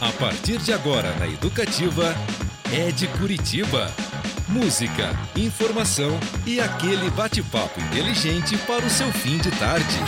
A partir de agora na Educativa, é de Curitiba. Música, informação e aquele bate-papo inteligente para o seu fim de tarde.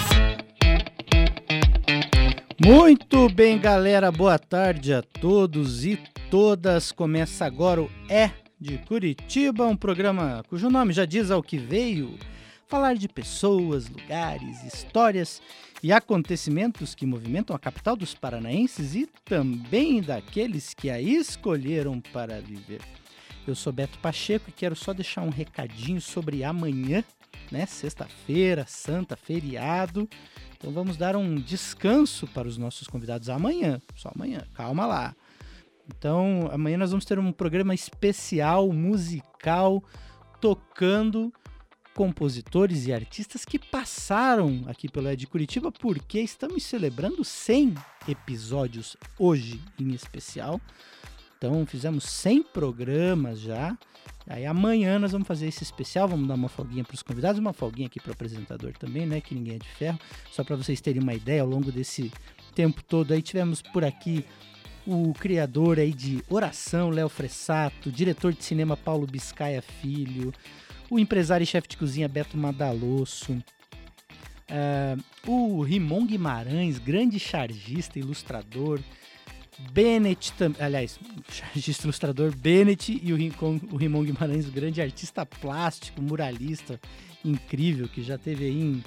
Muito bem, galera. Boa tarde a todos e todas. Começa agora o É de Curitiba, um programa cujo nome já diz ao que veio falar de pessoas, lugares, histórias e acontecimentos que movimentam a capital dos paranaenses e também daqueles que a escolheram para viver. Eu sou Beto Pacheco e quero só deixar um recadinho sobre amanhã, né? Sexta-feira, santa, feriado. Então vamos dar um descanso para os nossos convidados amanhã, só amanhã. Calma lá. Então, amanhã nós vamos ter um programa especial musical tocando compositores e artistas que passaram aqui pelo Ed Curitiba, porque estamos celebrando 100 episódios hoje em especial. Então fizemos 100 programas já. Aí amanhã nós vamos fazer esse especial, vamos dar uma folguinha para os convidados, uma folguinha aqui para o apresentador também, né? Que ninguém é de ferro. Só para vocês terem uma ideia, ao longo desse tempo todo aí tivemos por aqui o criador aí de Oração, Léo Fressato, diretor de cinema Paulo Biscaia Filho, o empresário e chefe de cozinha Beto Madalosso, uh, o Rimon Guimarães, grande chargista, ilustrador, Bennett, aliás, chargista, ilustrador Bennett e o, Rincon, o Rimon Guimarães, grande artista plástico, muralista, incrível, que já teve aí em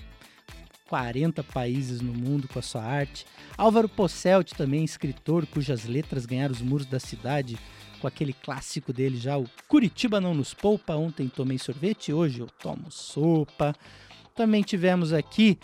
40 países no mundo com a sua arte. Álvaro Posselt também, escritor, cujas letras ganharam os muros da cidade com aquele clássico dele já, o Curitiba não nos poupa. Ontem tomei sorvete, hoje eu tomo sopa. Também tivemos aqui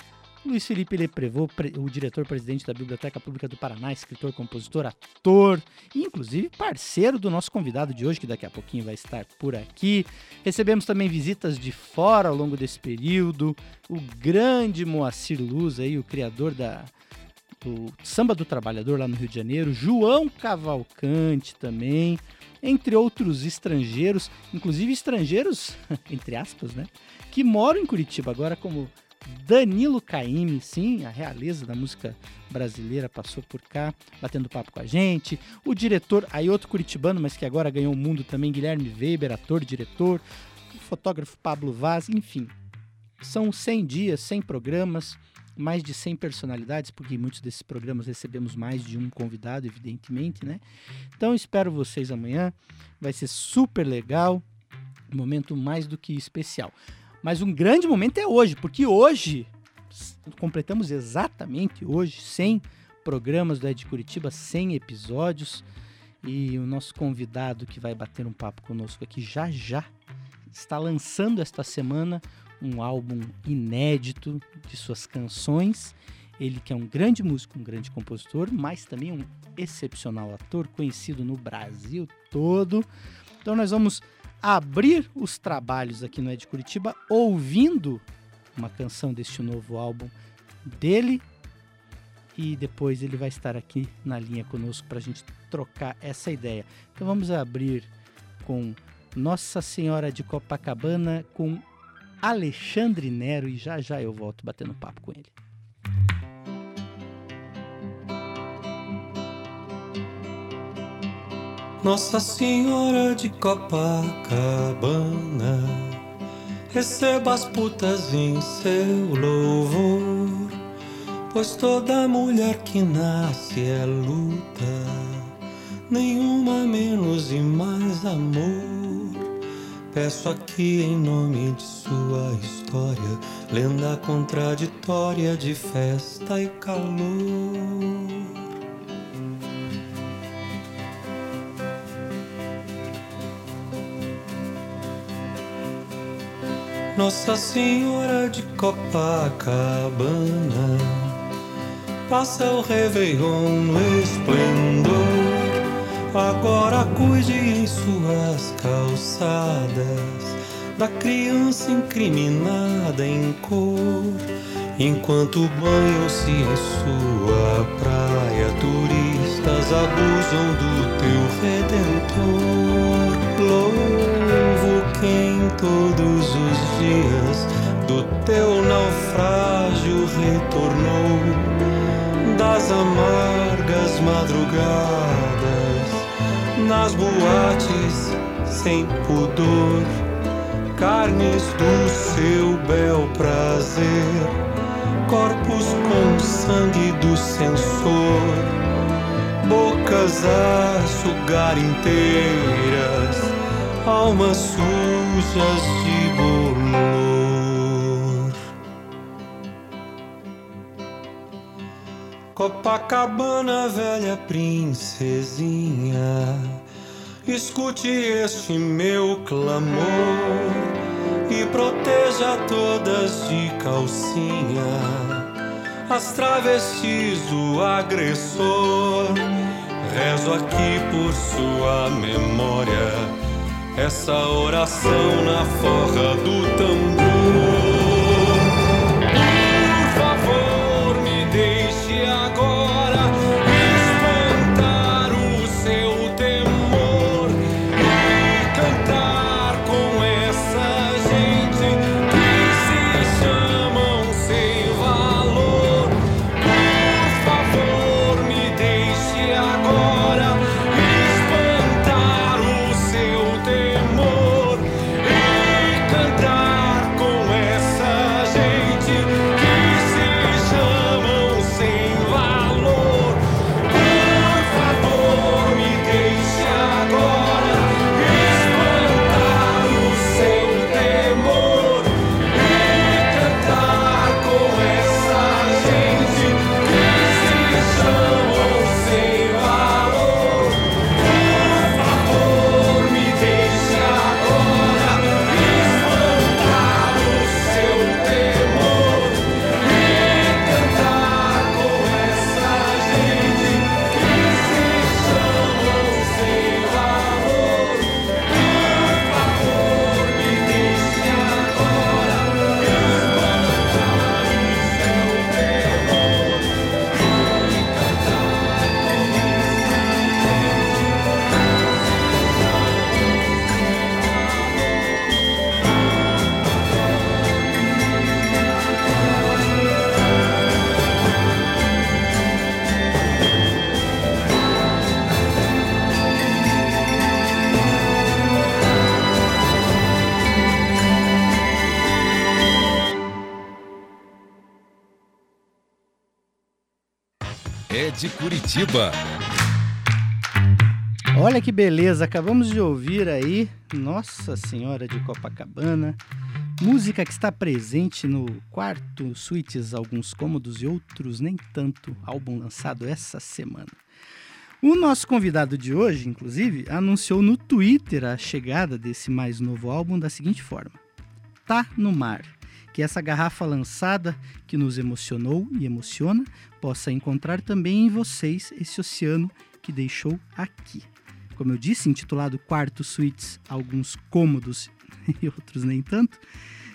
Luiz Felipe Leprevô, o diretor-presidente da Biblioteca Pública do Paraná, escritor, compositor, ator inclusive parceiro do nosso convidado de hoje, que daqui a pouquinho vai estar por aqui. Recebemos também visitas de fora ao longo desse período. O grande Moacir Luz, aí, o criador da, do Samba do Trabalhador lá no Rio de Janeiro, João Cavalcante também, entre outros estrangeiros, inclusive estrangeiros, entre aspas, né, que moram em Curitiba agora, como Danilo Caime, sim, a realeza da música brasileira passou por cá, batendo papo com a gente. O diretor, aí outro curitibano, mas que agora ganhou o mundo também, Guilherme Weber, ator, diretor. O fotógrafo Pablo Vaz, enfim. São 100 dias, 100 programas, mais de 100 personalidades, porque em muitos desses programas recebemos mais de um convidado, evidentemente, né? Então espero vocês amanhã, vai ser super legal, momento mais do que especial. Mas um grande momento é hoje, porque hoje completamos exatamente hoje 100 programas do Ed Curitiba, 100 episódios. E o nosso convidado que vai bater um papo conosco aqui já já está lançando esta semana um álbum inédito de suas canções. Ele que é um grande músico, um grande compositor, mas também um excepcional ator, conhecido no Brasil todo. Então nós vamos abrir os trabalhos aqui no Ed Curitiba ouvindo uma canção deste novo álbum dele e depois ele vai estar aqui na linha conosco para a gente trocar essa ideia. Então vamos abrir com Nossa Senhora de Copacabana com Alexandre Nero e já já eu volto batendo papo com ele. Nossa Senhora de Copacabana, receba as putas em seu louvor, pois toda mulher que nasce é luta, nenhuma menos e mais amor. Peço aqui em nome de sua história, lenda contraditória de festa e calor. Nossa Senhora de Copacabana passa o Réveillon no esplendor Agora cuide em suas calçadas da criança incriminada em cor. Enquanto banham-se em sua praia, turistas abusam do teu redentor. Louvo quem todos os dias do teu naufrágio retornou das amargas madrugadas nas boates sem pudor, carnes do seu bel prazer, corpos com sangue do censor, bocas a sugar inteiras, almas sujas de Copacabana, velha princesinha Escute este meu clamor e proteja todas de calcinha, as travestis do agressor. Rezo aqui por sua memória, essa oração na forra do tambor. Olha que beleza, acabamos de ouvir aí Nossa Senhora de Copacabana, música que está presente no quarto Suítes, alguns cômodos e outros nem tanto, álbum lançado essa semana. O nosso convidado de hoje, inclusive, anunciou no Twitter a chegada desse mais novo álbum da seguinte forma: Tá no mar que essa garrafa lançada que nos emocionou e emociona possa encontrar também em vocês esse oceano que deixou aqui. Como eu disse, intitulado Quarto Suites, alguns cômodos e outros nem tanto,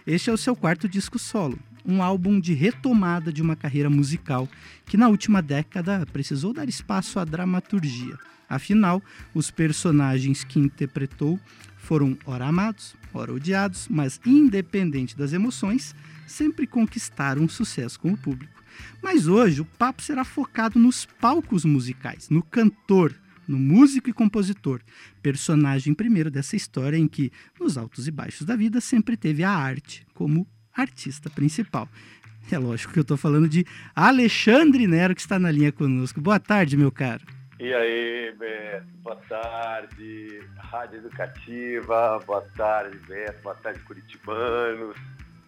este é o seu quarto disco solo, um álbum de retomada de uma carreira musical que na última década precisou dar espaço à dramaturgia. Afinal, os personagens que interpretou foram ora amados, ora odiados, mas independente das emoções, sempre conquistaram sucesso com o público. Mas hoje o papo será focado nos palcos musicais, no cantor, no músico e compositor, personagem primeiro dessa história em que, nos altos e baixos da vida, sempre teve a arte como artista principal. É lógico que eu estou falando de Alexandre Nero, que está na linha conosco. Boa tarde, meu caro. E aí, Beto, boa tarde, Rádio Educativa, boa tarde, Beto, boa tarde, Curitibanos,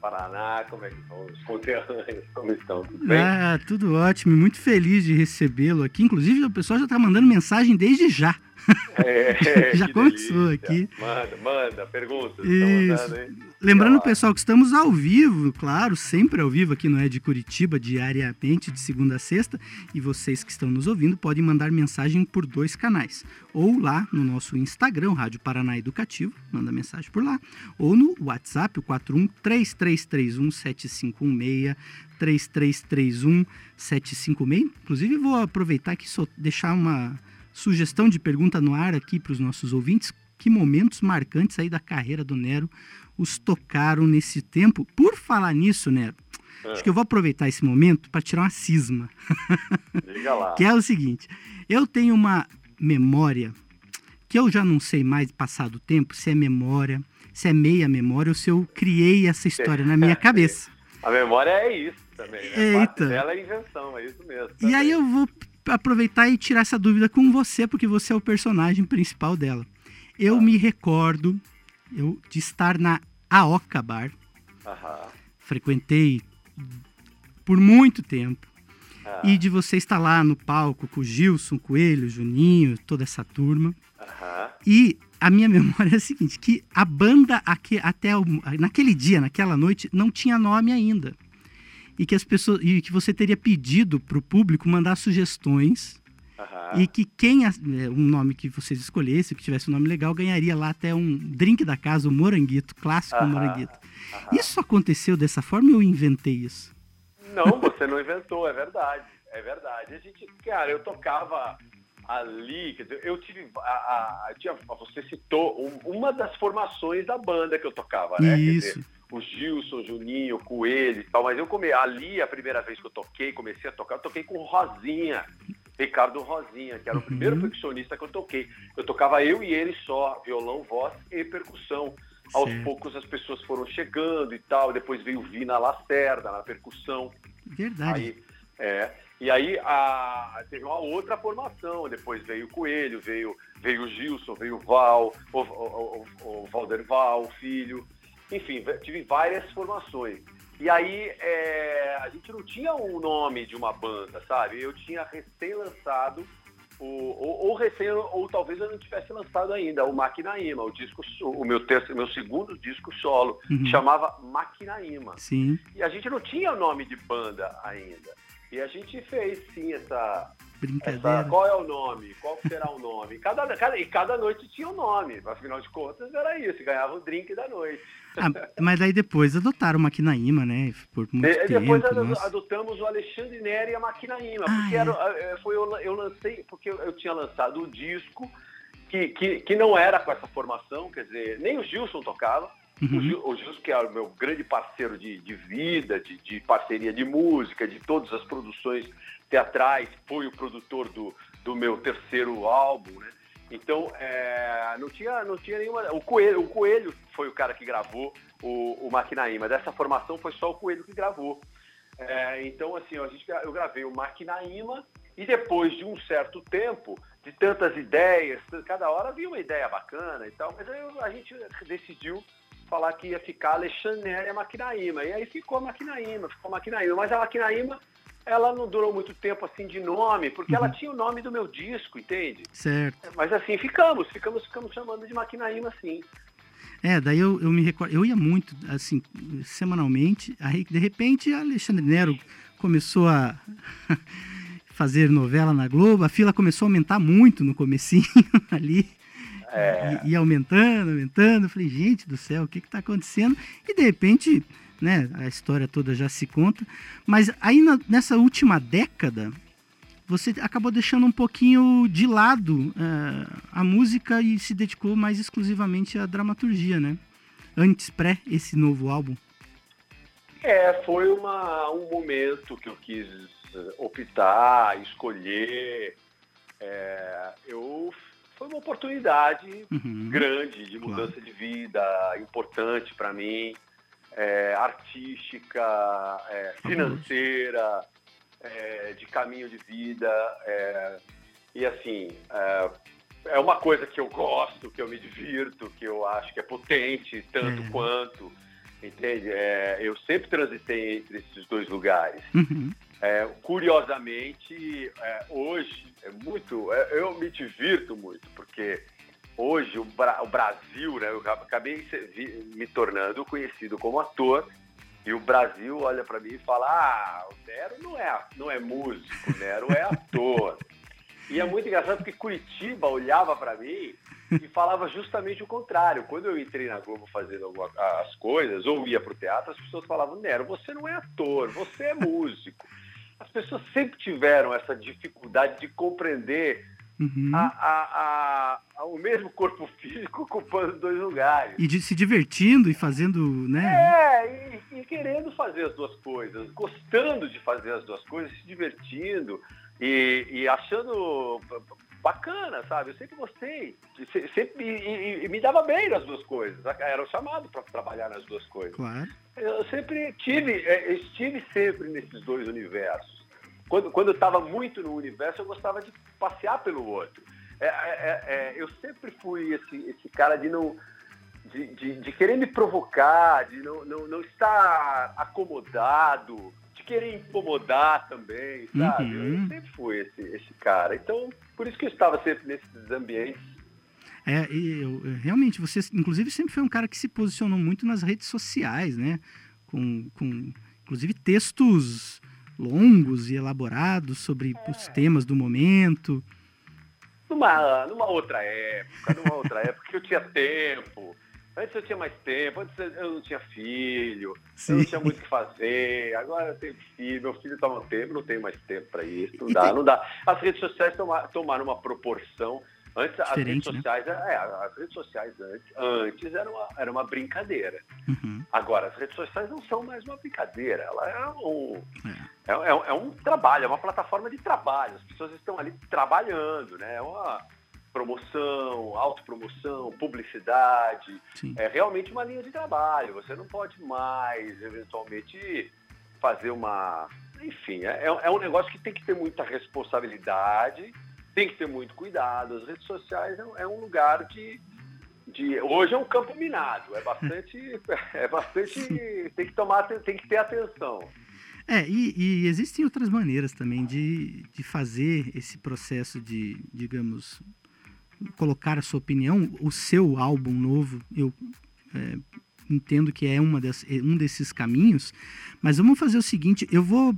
Paraná, como é que estão os conterrâneos, como estão, tudo bem? Ah, tudo ótimo, muito feliz de recebê-lo aqui, inclusive o pessoal já está mandando mensagem desde já. É, já começou delícia. aqui. Manda, manda, perguntas. Isso. Lembrando, pessoal, que estamos ao vivo, claro, sempre ao vivo aqui no É de Curitiba, diariamente, de segunda a sexta. E vocês que estão nos ouvindo podem mandar mensagem por dois canais. Ou lá no nosso Instagram, Rádio Paraná Educativo, manda mensagem por lá. Ou no WhatsApp, o 4133317516, 33317516. Inclusive, vou aproveitar aqui só deixar uma sugestão de pergunta no ar aqui para os nossos ouvintes. Que momentos marcantes aí da carreira do Nero os tocaram nesse tempo? Por falar nisso, Nero, é. acho que eu vou aproveitar esse momento para tirar uma cisma. Diga lá. que é o seguinte: eu tenho uma memória que eu já não sei mais, passado o tempo, se é memória, se é meia memória ou se eu criei essa história na minha cabeça. A memória é isso também, né? Eita. Ela é invenção, é isso mesmo. E aí eu vou aproveitar e tirar essa dúvida com você, porque você é o personagem principal dela. Eu ah. me recordo eu, de estar na Aoka Bar. Aham. Frequentei por muito tempo. Ah. E de você estar lá no palco com o Gilson, Coelho, Juninho, toda essa turma. Aham. E a minha memória é a seguinte, que a banda aqui, até o, naquele dia, naquela noite, não tinha nome ainda e que as pessoas e que você teria pedido para o público mandar sugestões uhum. e que quem é, um nome que vocês escolhessem, que tivesse um nome legal, ganharia lá até um drink da casa, o moranguito, clássico uhum. moranguito. Uhum. Isso aconteceu dessa forma ou eu inventei isso? Não, você não inventou, é verdade. É verdade. A gente, cara, eu tocava ali, quer dizer, eu tive a, a, a você citou um, uma das formações da banda que eu tocava, né? Isso. Dizer, o Gilson, Juninho, Coelho e tal, mas eu come, ali a primeira vez que eu toquei, comecei a tocar, eu toquei com Rosinha, Ricardo Rosinha, que era o primeiro uhum. percussionista que eu toquei. Eu tocava eu e ele só, violão, voz e percussão. Aos poucos as pessoas foram chegando e tal, depois veio Vina Lacerda na percussão. Verdade. Aí, é, e aí a, teve uma outra formação, depois veio o Coelho, veio, veio o Gilson, veio o Val, o, o, o, o Valder Val, o filho, enfim, tive várias formações. E aí é, a gente não tinha um nome de uma banda, sabe? Eu tinha recém-lançado, o, ou, ou, recém, ou talvez eu não tivesse lançado ainda, o Maquinaíma, o disco, o meu, terço, meu segundo disco solo, uhum. chamava Maquinaíma. Sim. E a gente não tinha nome de banda ainda. E a gente fez sim essa, Brincadeira. Essa, qual é o nome? Qual será o nome? Cada, cada, e cada noite tinha um nome. Afinal de contas, era isso. Ganhava o drink da noite. Ah, mas aí depois adotaram o Maquinaíma, né? Por muito e, tempo. Depois nossa. adotamos o Alexandre Neri e a Maquinaíma. Ah, porque é. era, eh, foi, eu, eu lancei, porque eu, eu tinha lançado o um disco que, que, que não era com essa formação, quer dizer, nem o Gilson tocava. Uhum. O, Gil, o Gilson, que é o meu grande parceiro de, de vida, de, de parceria de música, de todas as produções teatrais, foi o produtor do, do meu terceiro álbum, né? Então, é, não, tinha, não tinha nenhuma. O Coelho, o Coelho foi o cara que gravou o, o Maquinaíma. Dessa formação foi só o Coelho que gravou. É, então, assim, a gente, eu gravei o Maquinaíma e depois de um certo tempo, de tantas ideias, cada hora havia uma ideia bacana e tal, mas aí a gente decidiu falar que ia ficar Alexandre e Maquinaíma. E aí ficou Maquinaíma, ficou Maquinaíma. Mas a Maquinaíma ela não durou muito tempo assim de nome, porque uhum. ela tinha o nome do meu disco, entende? Certo. Mas assim, ficamos, ficamos, ficamos chamando de Maquinaíma sim. É, daí eu, eu me recordo, eu ia muito, assim, semanalmente, aí de repente Alexandre Nero começou a fazer novela na Globo, a fila começou a aumentar muito no comecinho ali. É. Ia aumentando, aumentando. Eu falei, gente do céu, o que está acontecendo? E de repente né? A história toda já se conta. Mas aí na, nessa última década, você acabou deixando um pouquinho de lado uh, a música e se dedicou mais exclusivamente à dramaturgia, né? Antes, pré esse novo álbum. É, foi uma, um momento que eu quis optar, escolher. É, eu foi uma oportunidade uhum, grande de mudança claro. de vida, importante para mim é, artística, é, financeira, é, de caminho de vida. É, e assim, é, é, uma coisa que eu gosto, que eu me divirto, que eu acho que é potente tanto é. quanto. Entende? eu sempre transitei entre esses dois lugares. Uhum. curiosamente, hoje é muito. eu me divirto muito, porque hoje o, Bra o Brasil, né, eu acabei me tornando conhecido como ator e o Brasil olha para mim e fala: Ah, o Nero não é, não é músico, o Nero é ator. e é muito engraçado porque Curitiba olhava para mim e falava justamente o contrário. Quando eu entrei na Globo fazendo as coisas, ou ia para o teatro, as pessoas falavam: Nero, você não é ator, você é músico. As pessoas sempre tiveram essa dificuldade de compreender Uhum. A, a, a, o mesmo corpo físico ocupando dois lugares. E de, se divertindo e fazendo, né? É, e, e, querendo fazer as duas coisas, gostando de fazer as duas coisas, se divertindo, e, e achando bacana, sabe? Eu sempre gostei, sempre e, e, me dava bem nas duas coisas. Era o chamado para trabalhar nas duas coisas. Claro. Eu sempre tive, é, estive sempre nesses dois universos. Quando, quando eu estava muito no universo, eu gostava de passear pelo outro. É, é, é, é, eu sempre fui esse, esse cara de não de, de, de, querer me provocar, de não, não, não estar acomodado, de querer incomodar também, sabe? Uhum. Eu sempre fui esse, esse cara. Então, por isso que eu estava sempre nesses ambientes. É, eu, realmente, você, inclusive, sempre foi um cara que se posicionou muito nas redes sociais, né? Com, com inclusive, textos longos e elaborados sobre é. os temas do momento. Numa, numa outra época, numa outra época que eu tinha tempo, Antes eu tinha mais tempo, antes eu não tinha filho, Sim. eu não tinha muito o que fazer. Agora eu tenho filho, meu filho toma tempo, não tenho mais tempo para isso. Não e dá, tem... não dá. As redes sociais tomaram uma proporção. Antes Diferente, as redes né? sociais, é, as redes sociais antes, antes era uma, era uma brincadeira. Uhum. Agora, as redes sociais não são mais uma brincadeira. Ela é um, é. É, é, é um trabalho, é uma plataforma de trabalho. As pessoas estão ali trabalhando, né? É uma, promoção, autopromoção, publicidade. Sim. É realmente uma linha de trabalho. Você não pode mais, eventualmente, fazer uma. Enfim, é, é um negócio que tem que ter muita responsabilidade, tem que ter muito cuidado. As redes sociais é, um lugar de. de hoje é um campo minado. É bastante. É bastante. Tem que tomar, tem que ter atenção. É, e, e, existem outras maneiras também de, de fazer esse processo de, digamos, colocar a sua opinião, o seu álbum novo, eu é, entendo que é uma das, é um desses caminhos, mas vamos fazer o seguinte, eu vou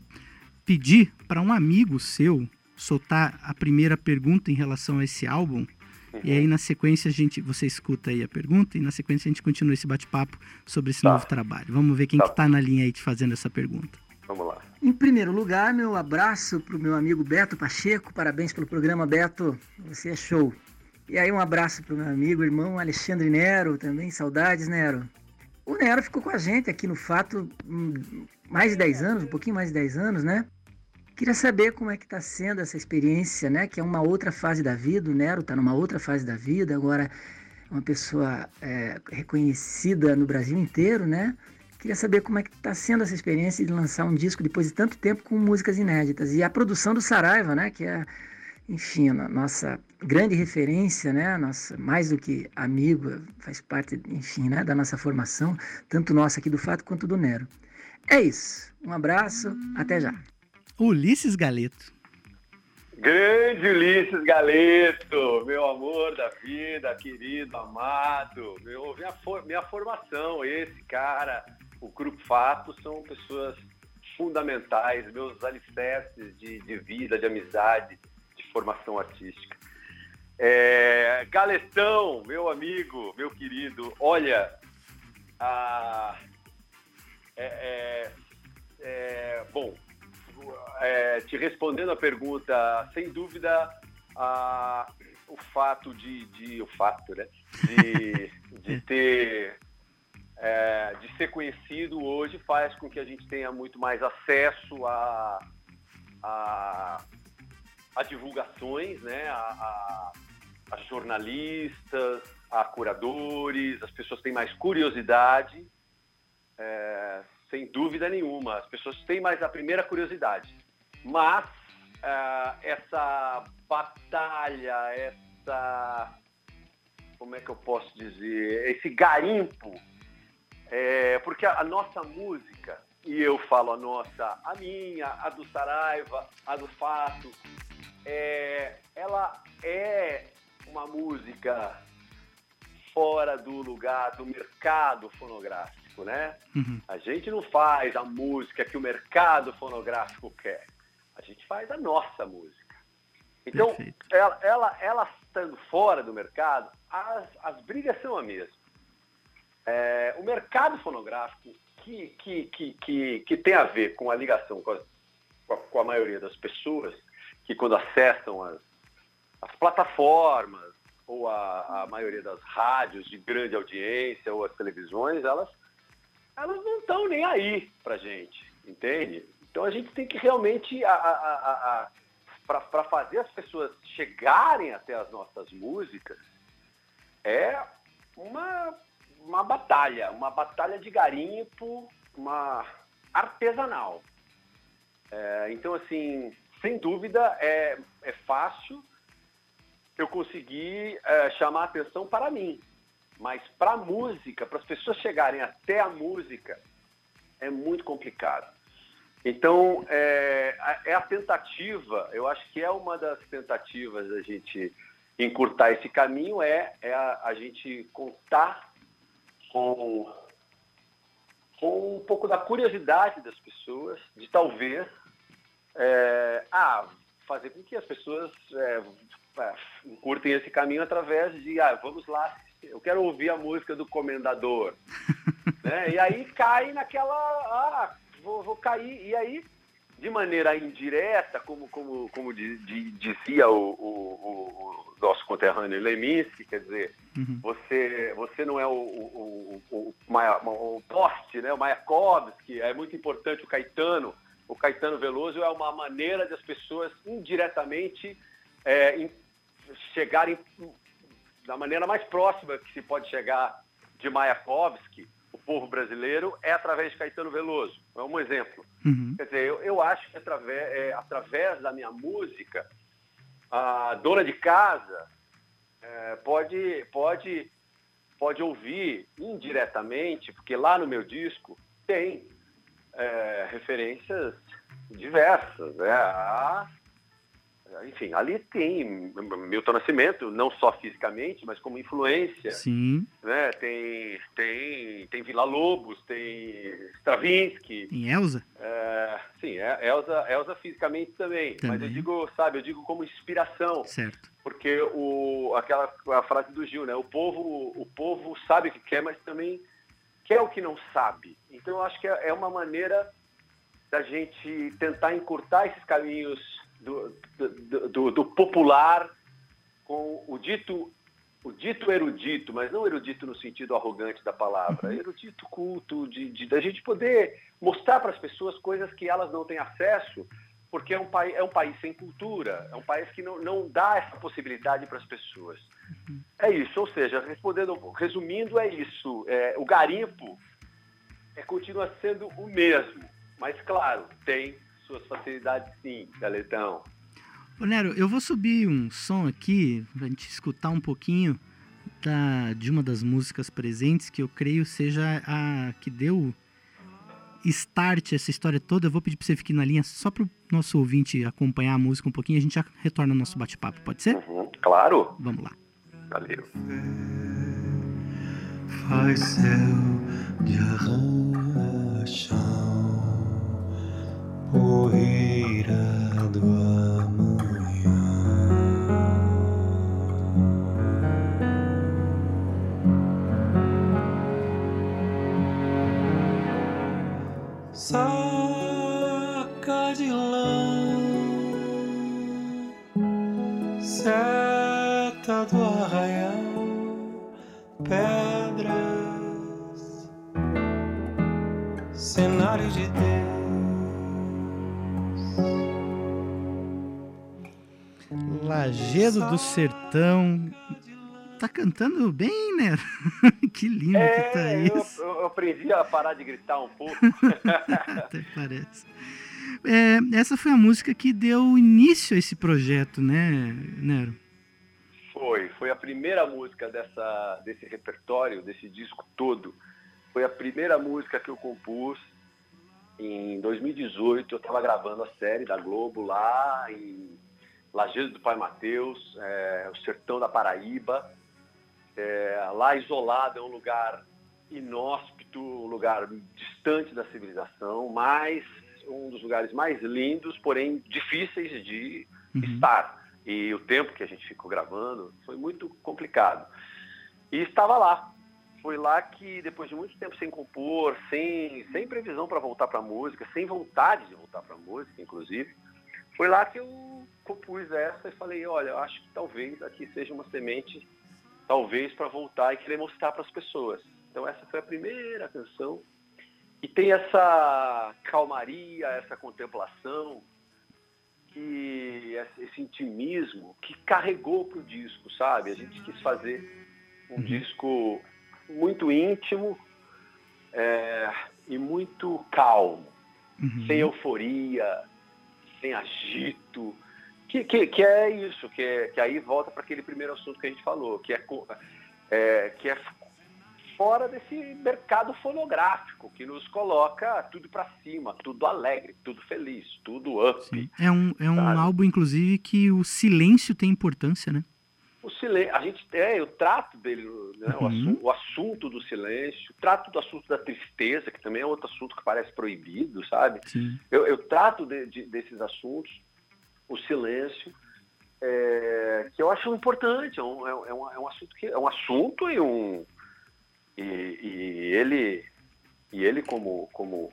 pedir para um amigo seu soltar a primeira pergunta em relação a esse álbum, uhum. e aí na sequência a gente, você escuta aí a pergunta, e na sequência a gente continua esse bate-papo sobre esse tá. novo trabalho. Vamos ver quem tá. que está na linha aí te fazendo essa pergunta. Vamos lá. Em primeiro lugar, meu abraço para o meu amigo Beto Pacheco. Parabéns pelo programa, Beto. Você é show. E aí um abraço para o meu amigo, irmão Alexandre Nero, também, saudades, Nero. O Nero ficou com a gente aqui no Fato hum, mais de 10 anos, um pouquinho mais de 10 anos, né? Queria saber como é que está sendo essa experiência, né? Que é uma outra fase da vida, o Nero está numa outra fase da vida, agora uma pessoa é, reconhecida no Brasil inteiro, né? Queria saber como é que está sendo essa experiência de lançar um disco depois de tanto tempo com músicas inéditas. E a produção do Saraiva, né? Que é enfim, a nossa grande referência, né? Nossa, mais do que amigo, faz parte, enfim, né? da nossa formação, tanto nossa aqui do Fato quanto do Nero. É isso. Um abraço, até já. Ulisses Galeto. Grande Ulisses Galeto, meu amor da vida, querido, amado, meu, minha, for, minha formação, esse cara, o Grupo Fato são pessoas fundamentais, meus alicerces de, de vida, de amizade, formação artística. É, Galetão, meu amigo, meu querido, olha, a, é, é, é bom, é, te respondendo a pergunta, sem dúvida, a, o fato de, de, o fato, né, de, de ter é, de ser conhecido hoje faz com que a gente tenha muito mais acesso a, a, a divulgações, né, a, a, a, jornalistas, a curadores, as pessoas têm mais curiosidade, é, sem dúvida nenhuma, as pessoas têm mais a primeira curiosidade. Mas é, essa batalha, essa. Como é que eu posso dizer? Esse garimpo, é, porque a, a nossa música, e eu falo a nossa, a minha, a do Saraiva, a do Fato, é, ela é uma música fora do lugar do mercado fonográfico, né? Uhum. A gente não faz a música que o mercado fonográfico quer. A gente faz a nossa música. Então, ela, ela, ela, estando fora do mercado, as, as brigas são a mesma. É, o mercado fonográfico, que, que, que, que, que tem a ver com a ligação com a, com a maioria das pessoas, que quando acessam as, as plataformas ou a, a, maioria das rádios de grande audiência ou as televisões, elas, elas não estão nem aí para gente, entende? Então a gente tem que realmente a, a, para fazer as pessoas chegarem até as nossas músicas é uma, uma batalha, uma batalha de garimpo, uma artesanal. É, então, assim, sem dúvida, é, é fácil eu conseguir é, chamar a atenção para mim. Mas para a música, para as pessoas chegarem até a música, é muito complicado. Então, é, é, a tentativa, eu acho que é uma das tentativas da gente encurtar esse caminho, é, é a, a gente contar com, com um pouco da curiosidade das pessoas, de talvez é, fazer com que as pessoas é, é encurtem esse caminho através de, ah, vamos lá, eu quero ouvir a música do Comendador. né? E aí cai naquela, ah, vou, vou cair. E aí, de maneira indireta, como, como, como dizia o, o, o, nosso conterrâneo Leminski, quer dizer, uhum. você, você não é o, o, o, o, o poste, né? o Mayakovsky, é muito importante o Caetano, o Caetano Veloso é uma maneira das pessoas indiretamente é, chegarem da maneira mais próxima que se pode chegar de Mayakovsky, o povo brasileiro, é através de Caetano Veloso. É um exemplo. Uhum. Quer dizer, eu, eu acho que através, é, através da minha música, a dona de casa é, pode, pode, pode ouvir indiretamente, porque lá no meu disco tem é, referências diversas. Né? A, enfim, ali tem Milton Nascimento, não só fisicamente, mas como influência. Sim. Né? Tem, tem, tem Vila Lobos, tem Stravinsky. Tem Elza? É, sim, é, Elza, Elza fisicamente também, também. Mas eu digo, sabe, eu digo como inspiração. Certo. Porque o, aquela a frase do Gil, né? O povo, o povo sabe o que quer, mas também quer o que não sabe. Então, eu acho que é, é uma maneira da gente tentar encurtar esses caminhos do, do, do, do popular com o dito o dito erudito, mas não erudito no sentido arrogante da palavra, uhum. erudito culto, de, de da gente poder mostrar para as pessoas coisas que elas não têm acesso, porque é um, país, é um país sem cultura, é um país que não, não dá essa possibilidade para as pessoas. Uhum. É isso, ou seja, respondendo, resumindo, é isso. É, o garimpo é, continua sendo o mesmo, mas claro, tem suas facilidades sim, Galetão. Ô Nero, eu vou subir um som aqui pra gente escutar um pouquinho da, de uma das músicas presentes que eu creio seja a que deu start essa história toda. Eu vou pedir pra você ficar na linha só pro nosso ouvinte acompanhar a música um pouquinho e a gente já retorna ao nosso bate-papo, pode ser? Uhum, claro. Vamos lá. Valeu. Faz céu de arranchão, poeira do amanhã. Saca de lã, Lajedo do Sertão. Tá cantando bem, né? que lindo é, que tá isso. Eu, eu, aprendi a parar de gritar um pouco. Até parece. É, essa foi a música que deu início a esse projeto, né, Nero? Foi, foi a primeira música dessa, desse repertório, desse disco todo. Foi a primeira música que eu compus em 2018. Eu estava gravando a série da Globo lá em Lajeado do Pai Mateus, é, o sertão da Paraíba. É, lá isolado é um lugar inóspito, um lugar distante da civilização, mas um dos lugares mais lindos, porém difíceis de uhum. estar. E o tempo que a gente ficou gravando foi muito complicado. E estava lá. Foi lá que, depois de muito tempo sem compor, sem, sem previsão para voltar para a música, sem vontade de voltar para a música, inclusive, foi lá que eu compus essa e falei, olha, eu acho que talvez aqui seja uma semente, talvez para voltar e querer mostrar para as pessoas. Então essa foi a primeira canção e tem essa calmaria, essa contemplação que esse intimismo que carregou pro disco, sabe? A gente quis fazer um Uhum. disco muito íntimo é, e muito calmo, Uhum. sem euforia, sem agito, que, que, que é isso, que, é- que aí volta para aquele primeiro assunto que a gente falou, que é, é, que é fora desse mercado fonográfico que nos coloca tudo para cima, tudo alegre, tudo feliz, tudo up. Sim. É um, é um Sabe? álbum, inclusive, que o silêncio tem importância, né? O silêncio, a gente é, eu trato dele, né, o, Uhum. assu- o assunto do silêncio, trato do assunto da tristeza, que também é outro assunto que parece proibido, sabe? Eu, eu trato de- de- desses assuntos, o silêncio, é, que eu acho importante, é um, é um- é um- é um assunto que é um assunto e um e, e ele e ele como como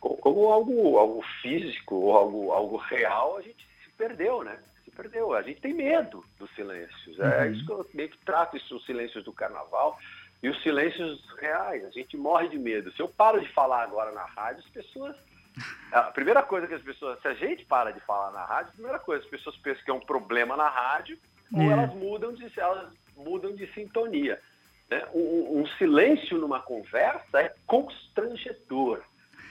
como, como algo algo físico ou algo algo real a gente se perdeu, né? Se perdeu. A gente tem medo dos silêncios. É Uhum. isso que eu meio que trato isso, os silêncios do carnaval e os silêncios reais. A gente morre de medo. Se eu paro de falar agora na rádio, as pessoas. A primeira coisa que as pessoas. Se a gente para de falar na rádio, a primeira coisa, as pessoas pensam que é um problema na rádio, ou É. elas mudam de, elas mudam de sintonia. né? Um, um silêncio numa conversa é constrangedor,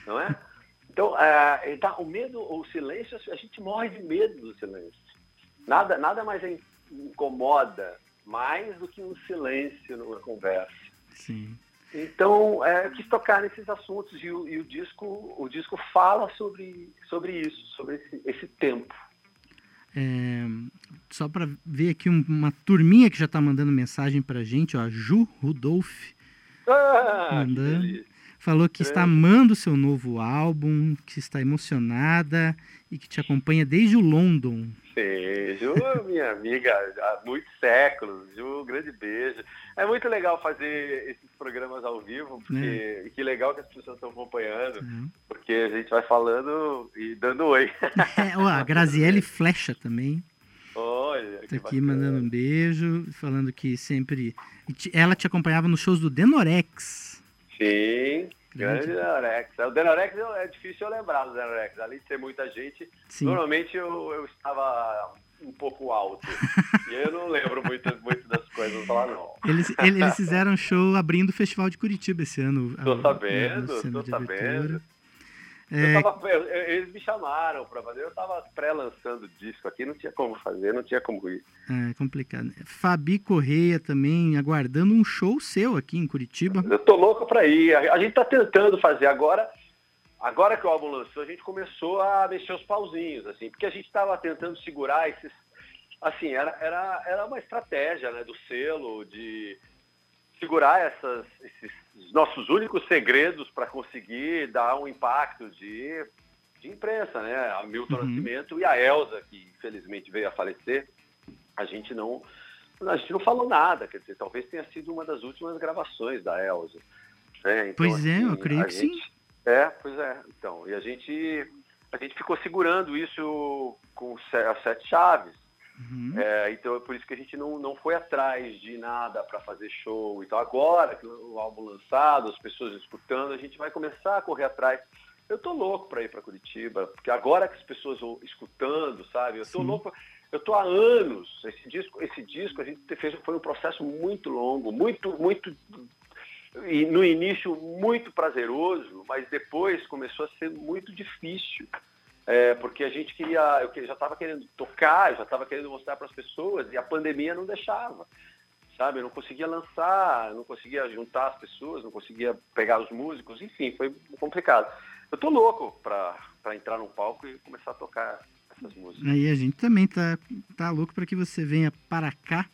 não é? Então, é, então, o medo, o silêncio, a gente morre de medo do silêncio. Nada, nada mais incomoda mais do que um silêncio numa conversa. Sim. Então, é, eu quis tocar nesses assuntos e o, e o disco, o disco fala sobre, sobre isso, sobre esse, esse tempo. É, só para ver aqui um- uma turminha que já tá mandando mensagem pra gente, ó, a Ju Rudolph Ah, que Mandando. delícia. Falou que está amando o seu novo álbum, que está emocionada e que te acompanha desde o London. Sim, Ju, minha amiga há muitos séculos. Ju, um grande beijo. É muito legal fazer esses programas ao vivo, porque e que legal que as pessoas estão acompanhando, né? porque a gente vai falando e dando oi. É, ó, a Graziele Flecha também Olha, tá aqui bacana. mandando um beijo, falando que sempre ela te acompanhava nos shows do Denorex. Sim, Grande. grande Denorex. O Denorex é difícil eu lembrar do Denorex. Além de ter muita gente, Sim. normalmente eu, eu estava um pouco alto. e eu não lembro muito, muito das coisas lá, não. Eles, ele- eles fizeram um show abrindo o Festival de Curitiba esse ano. Tô sabendo, cena tô sabendo. abertura. Eu É, tava- eu- eu- eles me chamaram para fazer, eu estava pré-lançando disco aqui, não tinha como fazer, não tinha como ir. é complicado. Fabi Correia também aguardando um show seu aqui em Curitiba. Eu tô louco para ir. A, a gente tá tentando fazer agora. Agora que o álbum lançou, a gente começou a mexer os pauzinhos, assim, porque a gente estava tentando segurar esses. Assim, era, era, era uma estratégia né, do selo de segurar essas, esses nossos únicos segredos para conseguir dar um impacto de, de imprensa, né? A Milton Uhum. Nascimento e a Elza, que infelizmente veio a falecer, a gente não a gente não falou nada, quer dizer, talvez tenha sido uma das últimas gravações da Elza. né? Então, Pois é, eu creio a que sim. gente- É, pois é. Então, e a gente a gente ficou segurando isso com as sete chaves. Uhum. É, então é por isso que a gente não, não foi atrás de nada para fazer show. Então agora que o álbum lançado, as pessoas escutando, a gente vai começar a correr atrás. Eu tô louco para ir para Curitiba, porque agora que as pessoas vão escutando, sabe? Eu tô Sim. louco. Eu tô há anos. Esse disco, esse disco a gente fez foi um processo muito longo, muito muito e no início muito prazeroso, mas depois começou a ser muito difícil. É, porque a gente queria, eu já estava querendo tocar, eu já estava querendo mostrar para as pessoas e a pandemia não deixava, sabe? Eu não conseguia lançar, não conseguia juntar as pessoas, não conseguia pegar os músicos, enfim, foi complicado. Eu tô louco para entrar num palco e começar a tocar essas músicas. Aí a gente também tá, tá louco para que você venha para cá.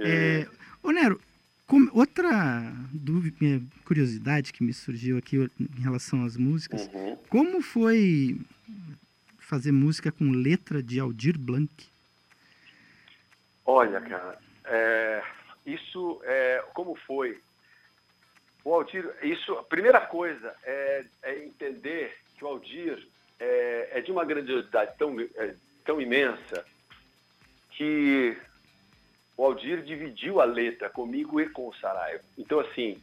É, ô Nero, como- outra dúvida, minha curiosidade que me surgiu aqui em relação às músicas, Uhum. como foi fazer música com letra de Aldir Blanc? Olha, cara, é, isso é como foi. O Aldir, isso, a primeira coisa é, é entender que o Aldir é, é de uma grandiosidade tão, é, tão imensa que o Aldir dividiu a letra comigo e com o Saraiva. Então, assim,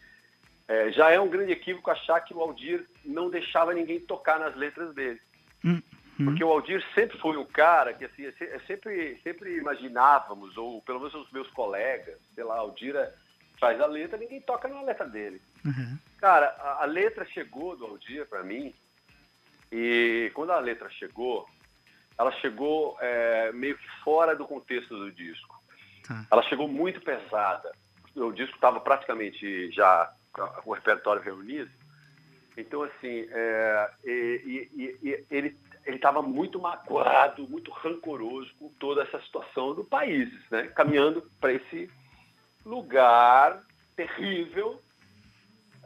é, já é um grande equívoco achar que o Aldir não deixava ninguém tocar nas letras dele. Hum. Porque o Aldir sempre foi um cara que assim, se- sempre, sempre imaginávamos, ou pelo menos os meus colegas, sei lá, Aldir é- faz a letra, ninguém toca na letra dele. Uhum. Cara, a, a letra chegou do Aldir para mim, e quando a letra chegou, ela chegou é, meio que fora do contexto do disco. Tá. Ela chegou muito pesada. O disco estava praticamente já com o repertório reunido. Então, assim, é, e- e- e- e ele estava muito magoado, muito rancoroso com toda essa situação do país, né? caminhando para esse lugar terrível,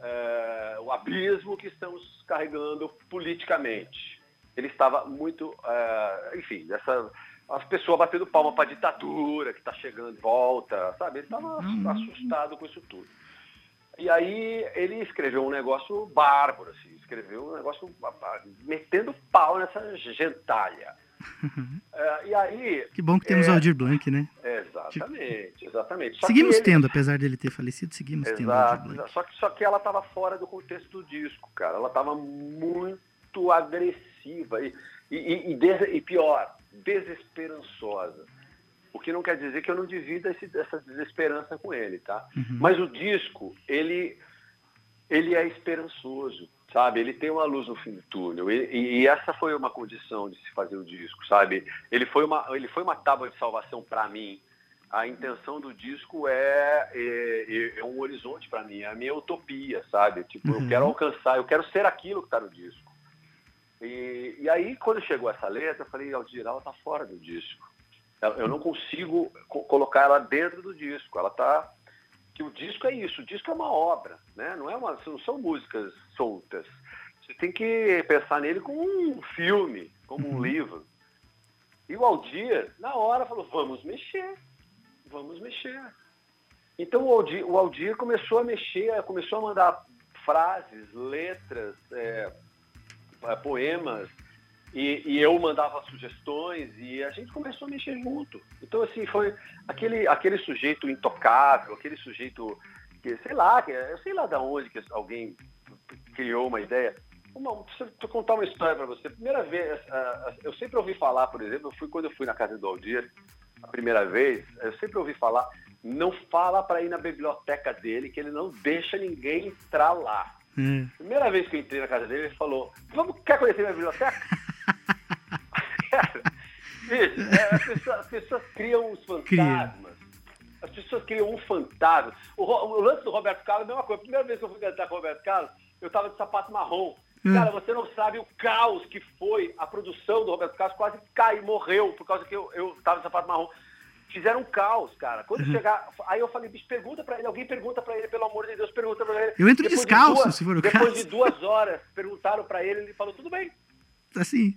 é, o abismo que estamos carregando politicamente. Ele estava muito, é, enfim, essa, as pessoas batendo palma para a ditadura que está chegando de volta, sabe? Ele estava Uhum. assustado com isso tudo. E aí ele escreveu um negócio bárbaro, assim, escreveu um negócio metendo pau nessa gentalha. É, e aí, Que bom que temos É. Aldir Blanc, né? exatamente, exatamente. Só seguimos ele- tendo, apesar dele ter falecido, seguimos tendo Aldir Exato. Blanc. Só que, só que ela estava fora do contexto do disco, cara. Ela estava muito agressiva e, e, e- e des- e pior, desesperançosa. O que não quer dizer que eu não divida esse- essa desesperança com ele, tá? Uhum. Mas o disco, ele, ele é esperançoso, sabe? Ele tem uma luz no fim do túnel. E, e- essa foi uma condição de se fazer o disco, sabe? Ele foi uma, ele foi uma tábua de salvação para mim. A intenção do disco é, é, é um horizonte para mim, é a minha utopia, sabe? Tipo, Uhum. eu quero alcançar, eu quero ser aquilo que está no disco. E, e aí, quando chegou essa letra, eu falei, Aldir, ela tá fora do disco. Eu não consigo co- colocar ela dentro do disco. Ela tá. Que o disco é isso, o disco é uma obra, né? Não, é uma, não são músicas soltas. Você tem que pensar nele como um filme, como um Uhum. livro. E o Aldir, na hora, falou: vamos mexer, vamos mexer. Então o Aldir, o Aldir começou a mexer, começou a mandar frases, letras, é, poemas, e, e eu mandava sugestões e a gente começou a mexer junto. Então, assim, foi aquele, aquele sujeito intocável, aquele sujeito que, sei lá, que, eu sei lá de onde que alguém criou uma ideia. Uma, deixa eu contar uma história para você. Primeira vez, eu sempre ouvi falar, por exemplo, eu fui quando eu fui na casa do Aldir, a primeira vez, eu sempre ouvi falar, não fala para ir na biblioteca dele, que ele não deixa ninguém entrar lá. É. Primeira vez que eu entrei na casa dele, ele falou: Vamos, quer conhecer minha biblioteca? Cara, bicho, é, as, pessoas, as pessoas criam uns fantasmas. As pessoas criam um fantasma. O, o lance do Roberto Carlos é a mesma coisa. Primeira vez que eu fui cantar com o Roberto Carlos, eu tava de sapato marrom. Hum. Cara, você não sabe o caos que foi a produção do Roberto Carlos, quase cai, morreu, por causa que eu, eu tava de sapato marrom. Fizeram um caos, cara. Quando chegar. Aí eu falei, bicho, pergunta pra ele, alguém pergunta pra ele, pelo amor de Deus, pergunta pra ele. Eu entro Depois de descalço, duas- se for o Depois caso. de duas horas, perguntaram pra ele, ele falou, tudo bem, Assim.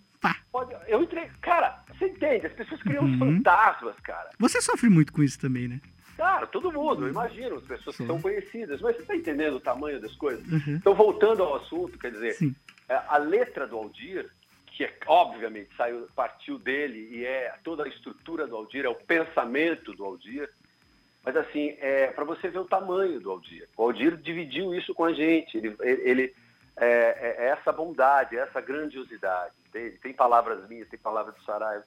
Pode. Eu entrei. Cara, você entende? As pessoas criam Uhum. fantasmas, cara. Você sofre muito com isso também, né? Cara, todo mundo, eu imagino, as pessoas que Sim. são conhecidas. Mas você tá entendendo o tamanho das coisas? Uhum. Então, voltando ao assunto, quer dizer, Sim. é, a letra do Aldir, que é, obviamente saiu, partiu dele e é toda a estrutura do Aldir, é o pensamento do Aldir. Mas assim, é para você ver o tamanho do Aldir. O Aldir dividiu isso com a gente. Ele, ele é, é- é essa bondade, é essa grandiosidade. Tem, tem palavras minhas, tem palavras do Saraiva.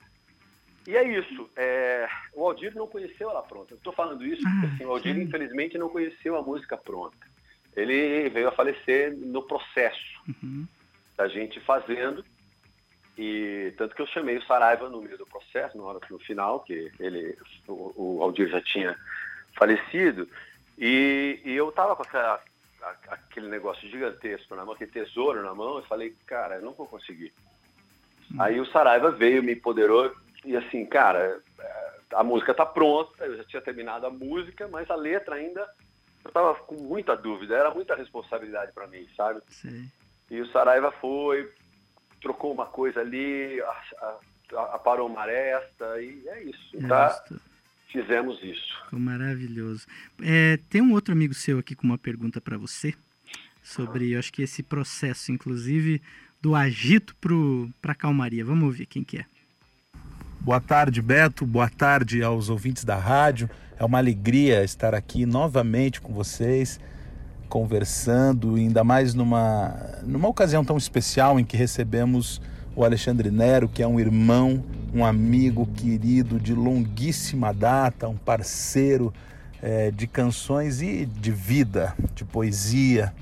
E é isso. é, o Aldir não conheceu ela pronta. Eu estou falando isso porque Ah, assim, o Aldir, sim. infelizmente, não conheceu a música pronta. Ele veio a falecer no processo Uhum. da gente fazendo. E tanto que eu chamei o Saraiva no meio do processo, na hora no final, que ele, o, o Aldir já tinha falecido, e, e eu estava com aquela- a- aquele negócio gigantesco na mão, aquele tesouro na mão, eu falei, cara, eu não vou conseguir. Aí o Saraiva veio, me empoderou, e assim, cara, eh, a música tá pronta, eu já tinha terminado a música, mas a letra ainda, eu estava com muita dúvida, era muita responsabilidade para mim, sabe? Sei. E o Saraiva foi, trocou uma coisa ali, a- a- aparou uma aresta, e é isso. Tá? Justo. Fizemos isso. Ficou maravilhoso. É, tem um outro amigo seu aqui com uma pergunta para você sobre, eu acho que esse processo, inclusive, do agito para calmaria. Vamos ouvir quem que é. Boa tarde, Beto. Boa tarde aos ouvintes da rádio. É uma alegria estar aqui novamente com vocês, conversando, ainda mais numa, numa ocasião tão especial em que recebemos o Alexandre Nero, que é um irmão, um amigo querido de longuíssima data, um parceiro é, de canções e de vida, de poesia,